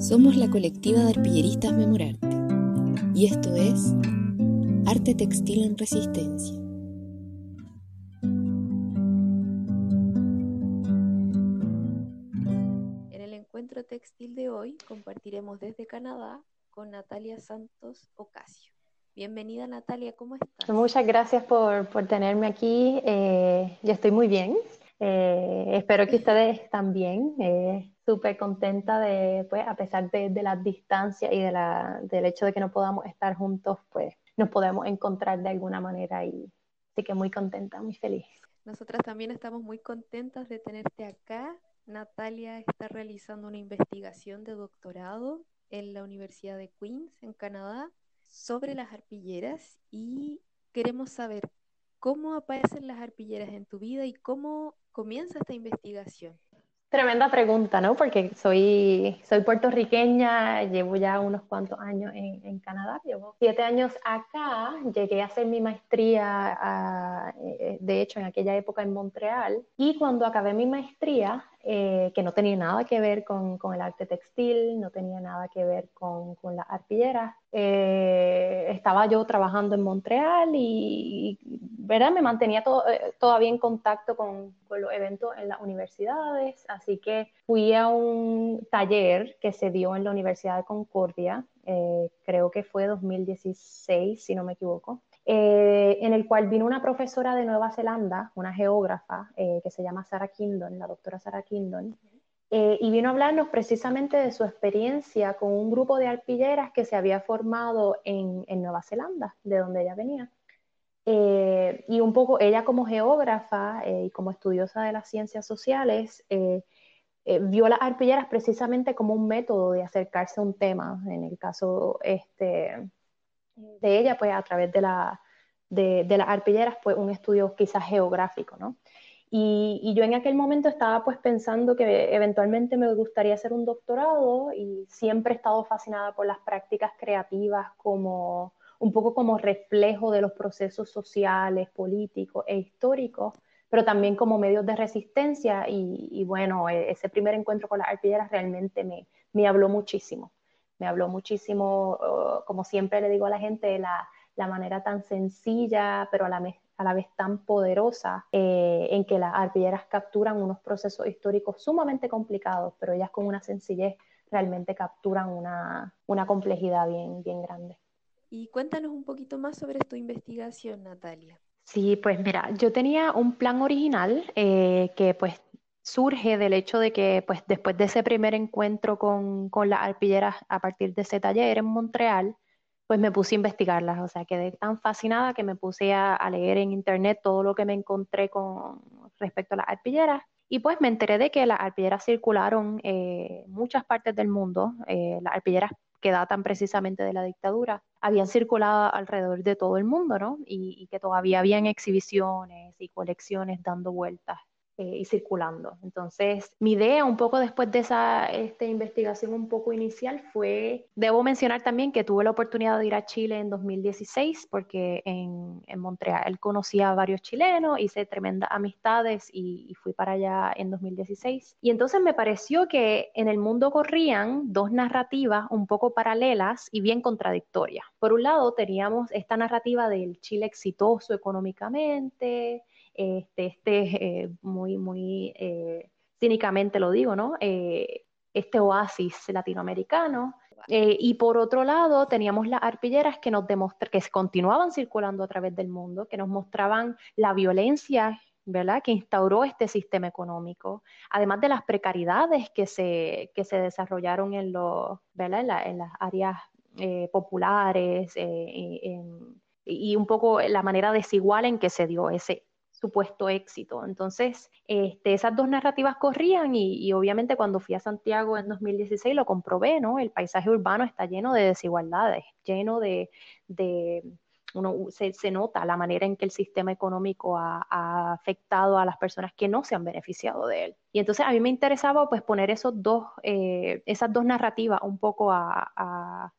Somos la colectiva de arpilleristas Memorarte y esto es Arte Textil en Resistencia. En el encuentro textil de hoy compartiremos desde Canadá con Natalia Santos Ocasio. Bienvenida Natalia, ¿cómo estás? Muchas gracias por, por tenerme aquí. Eh, yo estoy muy bien. Eh, espero que ustedes también. Eh, Súper contenta de, pues, a pesar de, de las distancias y de la, del hecho de que no podamos estar juntos, pues nos podemos encontrar de alguna manera y así que muy contenta, muy feliz. Nosotras también estamos muy contentas de tenerte acá. Natalia está realizando una investigación de doctorado en la Universidad de Queens, en Canadá, sobre las arpilleras y queremos saber cómo aparecen las arpilleras en tu vida y cómo comienza esta investigación. Tremenda pregunta, ¿no? Porque soy, soy puertorriqueña, llevo ya unos cuantos años en, en Canadá, llevo siete años acá, llegué a hacer mi maestría, a, eh, de hecho, en aquella época en Montreal, y cuando acabé mi maestría, eh, que no tenía nada que ver con, con, el arte textil, no tenía nada que ver con, con las arpilleras. Eh, estaba yo trabajando en Montreal y, ¿verdad? me mantenía eh, todavía en contacto con, con, los eventos en las universidades, así que fui a un taller que se dio en la Universidad de Concordia, creo que fue 2016, si no me equivoco. Eh, en el cual vino una profesora de Nueva Zelanda, una geógrafa eh, que se llama Sarah Kingdon, la doctora Sarah Kingdon, eh, y vino a hablarnos precisamente de su experiencia con un grupo de arpilleras que se había formado en, en Nueva Zelanda, de donde ella venía. y un poco ella como geógrafa y como estudiosa de las ciencias sociales, vio las arpilleras precisamente como un método de acercarse a un tema, en el caso este, de ella, pues a través de, la, de, las arpilleras, pues un estudio quizás geográfico, ¿no? Y, yo en aquel momento estaba pues pensando que eventualmente me gustaría hacer un doctorado y siempre he estado fascinada por las prácticas creativas como un poco como reflejo de los procesos sociales, políticos e históricos, pero también como medios de resistencia y, bueno, e, ese primer encuentro con las arpilleras realmente me, me habló muchísimo me habló muchísimo, como siempre le digo a la gente, la, la manera tan sencilla, pero a la, a la vez tan poderosa eh, en que las arpilleras capturan unos procesos históricos sumamente complicados, pero ellas con una sencillez realmente capturan una, una complejidad bien, bien grande. Y cuéntanos un poquito más sobre tu investigación, Natalia. Sí, pues mira, yo tenía un plan original eh, que pues surge del hecho de que pues después de ese primer encuentro con, con las arpilleras a partir de ese taller en Montreal, pues me puse a investigarlas, o sea, quedé tan fascinada que me puse a, leer en internet todo lo que me encontré con respecto a las arpilleras y pues me enteré de que las arpilleras circularon en muchas partes del mundo, eh, las arpilleras que datan precisamente de la dictadura, habían circulado alrededor de todo el mundo, ¿no? Y, y que todavía habían exhibiciones y colecciones dando vueltas eh, y circulando. Entonces, mi idea un poco después de esa esta investigación un poco inicial fue, debo mencionar también que tuve la oportunidad de ir a Chile en 2016 porque en, en Montreal conocí a varios chilenos, hice tremendas amistades y, y fui para allá en 2016. Y entonces me pareció que en el mundo corrían dos narrativas un poco paralelas y bien contradictorias. Por un lado, teníamos esta narrativa del Chile exitoso económicamente, este, este eh, muy, muy eh, cínicamente lo digo, ¿no? Eh, este oasis latinoamericano. y por otro lado, teníamos las arpilleras que nos demostra que continuaban circulando a través del mundo, que nos mostraban la violencia ¿verdad? que instauró este sistema económico, además de las precariedades que se, que se desarrollaron en, los, ¿verdad? En, las áreas populares y un poco la manera desigual en que se dio ese, supuesto éxito. Entonces, este, esas dos narrativas corrían y, obviamente cuando fui a Santiago en 2016 lo comprobé, ¿no? El paisaje urbano está lleno de desigualdades, lleno de, uno, se, nota la manera en que el sistema económico ha, afectado a las personas que no se han beneficiado de él. Y entonces a mí me interesaba pues poner esos dos, eh, esas dos narrativas un poco a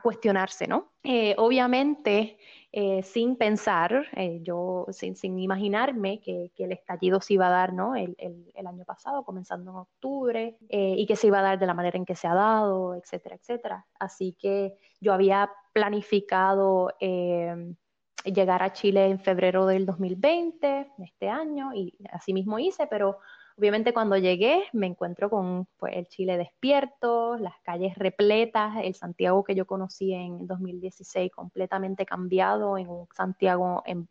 cuestionarse, ¿no? Eh, obviamente, eh, sin pensar, eh, yo sin, sin imaginarme que, que, el estallido se iba a dar, ¿no? El, el, el año pasado, comenzando en octubre, y que se iba a dar de la manera en que se ha dado, etcétera, etcétera. Así que yo había planificado llegar a Chile en febrero del 2020, este año, y así mismo hice, pero Obviamente cuando llegué me encuentro con pues, el Chile despierto, las calles repletas, el Santiago que yo conocí en 2016 completamente cambiado, en un Santiago en,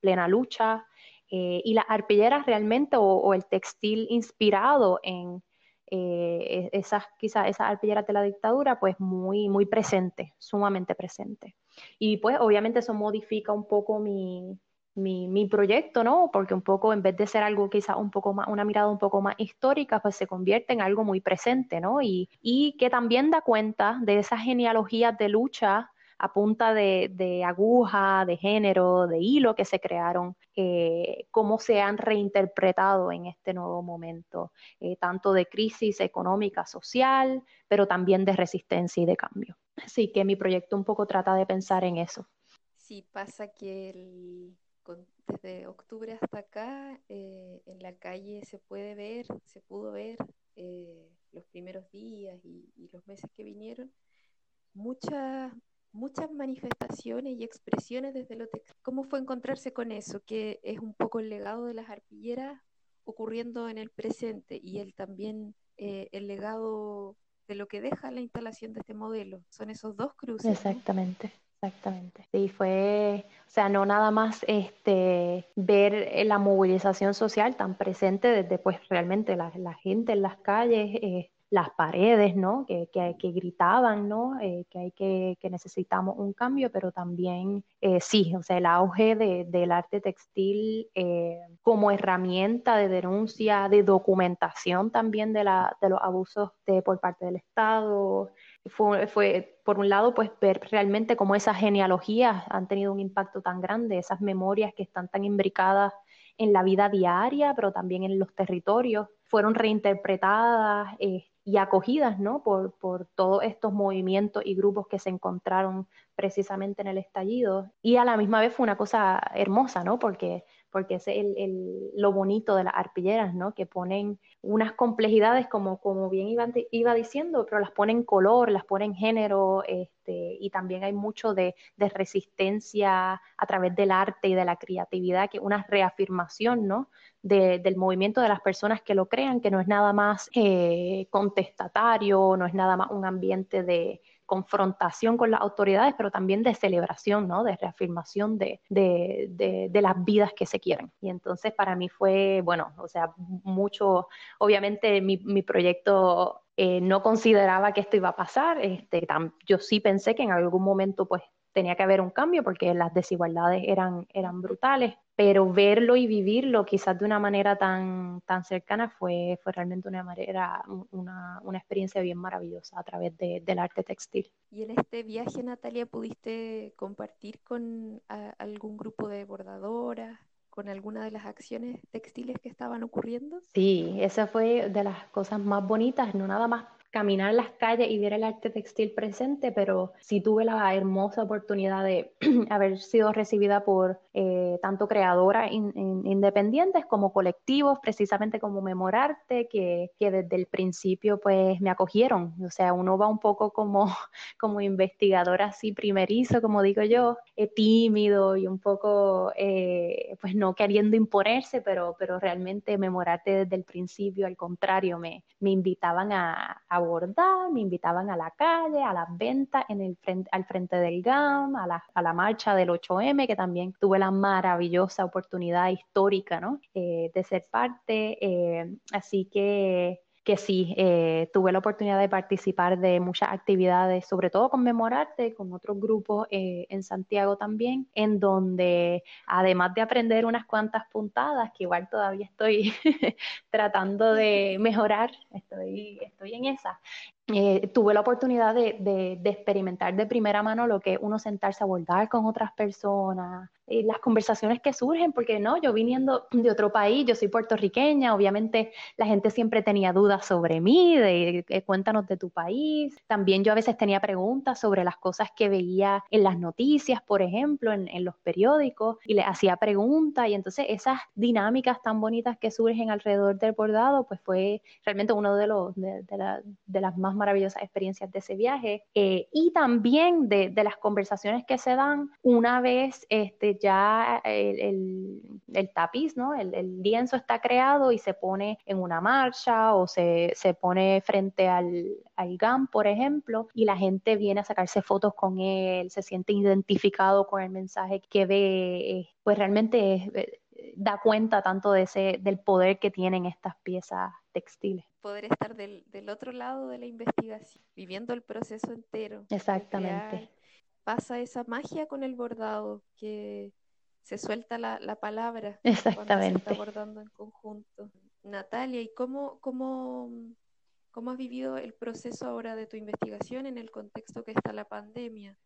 plena lucha, eh, y las arpilleras realmente o, el textil inspirado en eh, esas quizás esas arpilleras de la dictadura, pues muy, muy presente, sumamente presente. Y pues obviamente eso modifica un poco mi, mi, proyecto, ¿no? Porque un poco, en vez de ser algo quizás un poco más, una mirada un poco más histórica, pues se convierte en algo muy presente, ¿no? Y, y que también da cuenta de esas genealogías de lucha a punta de, aguja, de género, de hilo que se crearon, eh, cómo se han reinterpretado en este nuevo momento, eh, tanto de crisis económica, social, pero también de resistencia y de cambio. Así que mi proyecto un poco trata de pensar en eso. Sí, pasa que el, hasta acá, eh, en la calle se puede ver, se pudo ver eh, los primeros días y, los meses que vinieron, muchas, muchas manifestaciones y expresiones desde lo textil. ¿Cómo fue encontrarse con eso? Que es un poco el legado de las arpilleras ocurriendo en el presente y el también eh, el legado de lo que deja la instalación de este modelo. Son esos dos cruces. Exactamente. Exactamente. Sí, fue, o sea, no nada más este ver la movilización social tan presente desde pues realmente la, la gente en las calles, eh, las paredes, ¿no? Que, que, que gritaban, ¿no? Eh, que hay que, que necesitamos un cambio, pero también eh, sí, o sea, el auge de, del arte textil eh, como herramienta de denuncia, de documentación también de, la, de los abusos de, por parte del Estado, fue, fue, por un lado, pues ver realmente cómo esas genealogías han tenido un impacto tan grande, esas memorias que están tan imbricadas en la vida diaria, pero también en los territorios, fueron reinterpretadas eh, y acogidas ¿no? por, por todos estos movimientos y grupos que se encontraron precisamente en el estallido. Y a la misma vez fue una cosa hermosa, ¿no? porque porque es el, lo bonito de las arpilleras, ¿no? Que ponen unas complejidades, como, como bien iba, diciendo, pero las ponen color, las ponen género, este, y también hay mucho de, de, resistencia a través del arte y de la creatividad, que una reafirmación, ¿no? De, del movimiento de las personas que lo crean, que no es nada más eh, contestatario, no es nada más un ambiente de, confrontación con las autoridades, pero también de celebración, ¿no? De reafirmación de, de, de, de, las vidas que se quieren. Y entonces para mí fue, bueno, o sea, mucho, obviamente mi, mi proyecto eh, no consideraba que esto iba a pasar, este, yo sí pensé que en algún momento pues tenía que haber un cambio porque las desigualdades eran, eran brutales, pero verlo y vivirlo quizás de una manera tan, tan cercana fue, fue realmente una manera, una, una experiencia bien maravillosa a través de, del arte textil. ¿Y en este viaje, Natalia, pudiste compartir con a, algún grupo de bordadoras? con alguna de las acciones textiles que estaban ocurriendo? Sí, esa fue de las cosas más bonitas, no nada más caminar las calles y ver el arte textil presente, pero sí tuve la hermosa oportunidad de haber sido recibida por eh, tanto creadoras in, in, independientes como colectivos, precisamente como Memorarte, que, que, desde el principio pues me acogieron. O sea, uno va un poco como, como investigador así primerizo, como digo yo, eh, tímido y un poco eh, pues no queriendo imponerse, pero, pero realmente Memorarte desde el principio, al contrario, me, me invitaban a, abordar, me invitaban a la calle, a las ventas en el frente, al frente del GAM, a la, a la marcha del 8M, que también tuve la maravillosa oportunidad histórica ¿no? eh, de ser parte. Eh, así que que sí, eh, tuve la oportunidad de participar de muchas actividades, sobre todo conmemorarte con otros grupos eh, en Santiago también, en donde además de aprender unas cuantas puntadas, que igual todavía estoy tratando de mejorar, estoy, estoy en esa, eh, tuve la oportunidad de, experimentar de primera mano lo que uno sentarse a bordar con otras personas, eh, las conversaciones que surgen, porque no, yo viniendo de otro país, yo soy puertorriqueña, obviamente la gente siempre tenía dudas sobre mí, de, cuéntanos de tu país. También yo a veces tenía preguntas sobre las cosas que veía en las noticias, por ejemplo, en, los periódicos, y le hacía preguntas, y entonces esas dinámicas tan bonitas que surgen alrededor del bordado, pues fue realmente uno de, los, de, las más maravillosas experiencias de ese viaje. Eh, y también de, las conversaciones que se dan una vez este, ya el, tapiz, ¿no? El, lienzo está creado y se pone en una marcha o se, pone frente al, al GAM, por ejemplo, y la gente viene a sacarse fotos con él, se siente identificado con el mensaje que ve, eh, pues realmente eh, da cuenta tanto de ese, del poder que tienen estas piezas textiles. Poder estar del, del otro lado de la investigación, viviendo el proceso entero. Exactamente pasa esa magia con el bordado, que se suelta la, palabra Exactamente. se está bordando en conjunto. Natalia, ¿y cómo, cómo, cómo has vivido el proceso ahora de tu investigación en el contexto que está la pandemia?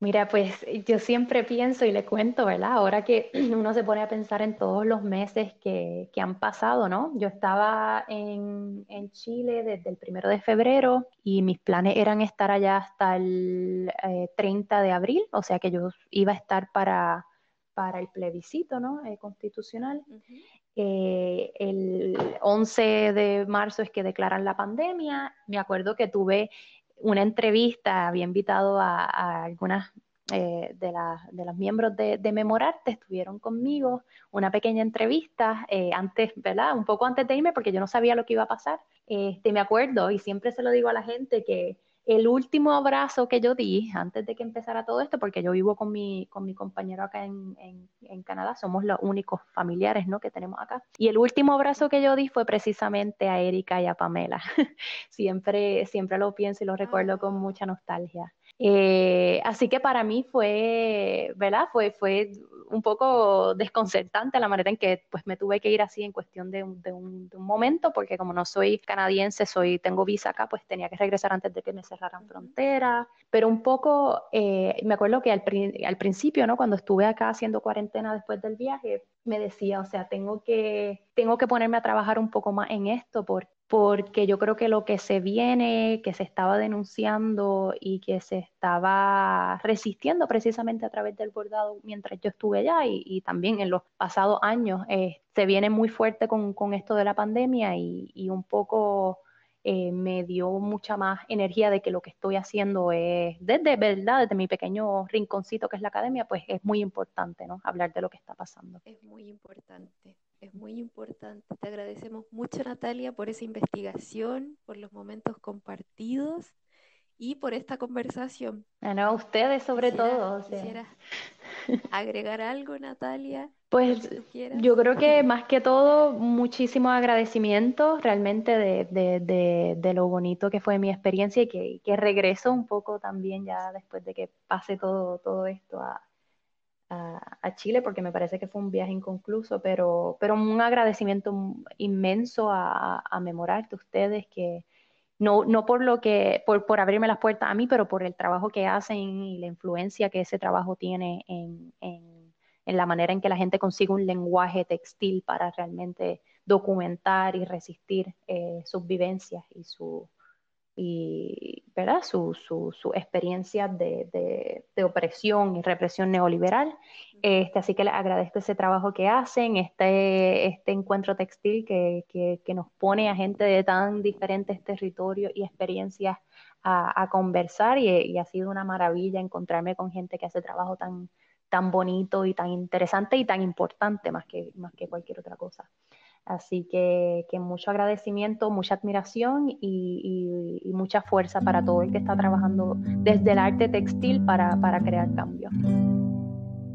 Mira, pues yo siempre pienso y le cuento, ¿verdad? Ahora que uno se pone a pensar en todos los meses que, han pasado, ¿no? Yo estaba en, Chile desde el primero de febrero y mis planes eran estar allá hasta el 30 eh, de abril, o sea que yo iba a estar para, para el plebiscito, ¿no? Eh, constitucional. Eh, el 11 de marzo es que declaran la pandemia. Me acuerdo que tuve una entrevista, había invitado a, algunas eh, de, de, los miembros de, de, Memorarte, estuvieron conmigo, una pequeña entrevista eh, antes, ¿verdad? Un poco antes de irme porque yo no sabía lo que iba a pasar. Este, me acuerdo y siempre se lo digo a la gente que el último abrazo que yo di antes de que empezara todo esto, porque yo vivo con mi, con mi compañero acá en, en, Canadá, somos los únicos familiares ¿no? que tenemos acá. Y el último abrazo que yo di fue precisamente a Erika y a Pamela. siempre, siempre lo pienso y lo recuerdo con mucha nostalgia. Eh, así que para mí fue, ¿verdad? Fue, fue un poco desconcertante la manera en que pues me tuve que ir así en cuestión de un, de un, momento, porque como no soy canadiense, soy, tengo visa acá, pues tenía que regresar antes de que me cerraran fronteras. Pero un poco, eh, me acuerdo que al, al principio, ¿no? Cuando estuve acá haciendo cuarentena después del viaje, me decía, o sea, tengo que, tengo que ponerme a trabajar un poco más en esto porque porque yo creo que lo que se viene, que se estaba denunciando y que se estaba resistiendo precisamente a través del bordado mientras yo estuve allá y, también en los pasados años, eh, se viene muy fuerte con, esto de la pandemia y, un poco eh, me dio mucha más energía de que lo que estoy haciendo es, desde verdad, desde mi pequeño rinconcito que es la academia, pues es muy importante, ¿no? Hablar de lo que está pasando. Es muy importante es muy importante. Te agradecemos mucho, Natalia, por esa investigación, por los momentos compartidos y por esta conversación. Bueno, a ustedes sobre todo. Quisiera agregar algo, Natalia. Pues yo creo que más que todo, muchísimos agradecimientos realmente de, de, de, lo bonito que fue mi experiencia y que, que regreso un poco también ya después de que pase todo, todo esto a, a, Chile porque me parece que fue un viaje inconcluso, pero, pero un agradecimiento inmenso a, a Memorarte ustedes que no, no por lo que, por, por, abrirme las puertas a mí, pero por el trabajo que hacen y la influencia que ese trabajo tiene en, en, la manera en que la gente consigue un lenguaje textil para realmente documentar y resistir eh, sus vivencias y su, y ¿verdad? su, su, su experiencia de, de, opresión y represión neoliberal. Este, así que les agradezco ese trabajo que hacen, este, este encuentro textil que, que, que nos pone a gente de tan diferentes territorios y experiencias a, a conversar y, y, ha sido una maravilla encontrarme con gente que hace trabajo tan, tan bonito y tan interesante y tan importante más que, más que cualquier otra cosa. Así que, mucho agradecimiento, mucha admiración y, mucha fuerza para todo el que está trabajando desde el arte textil para, para crear cambio.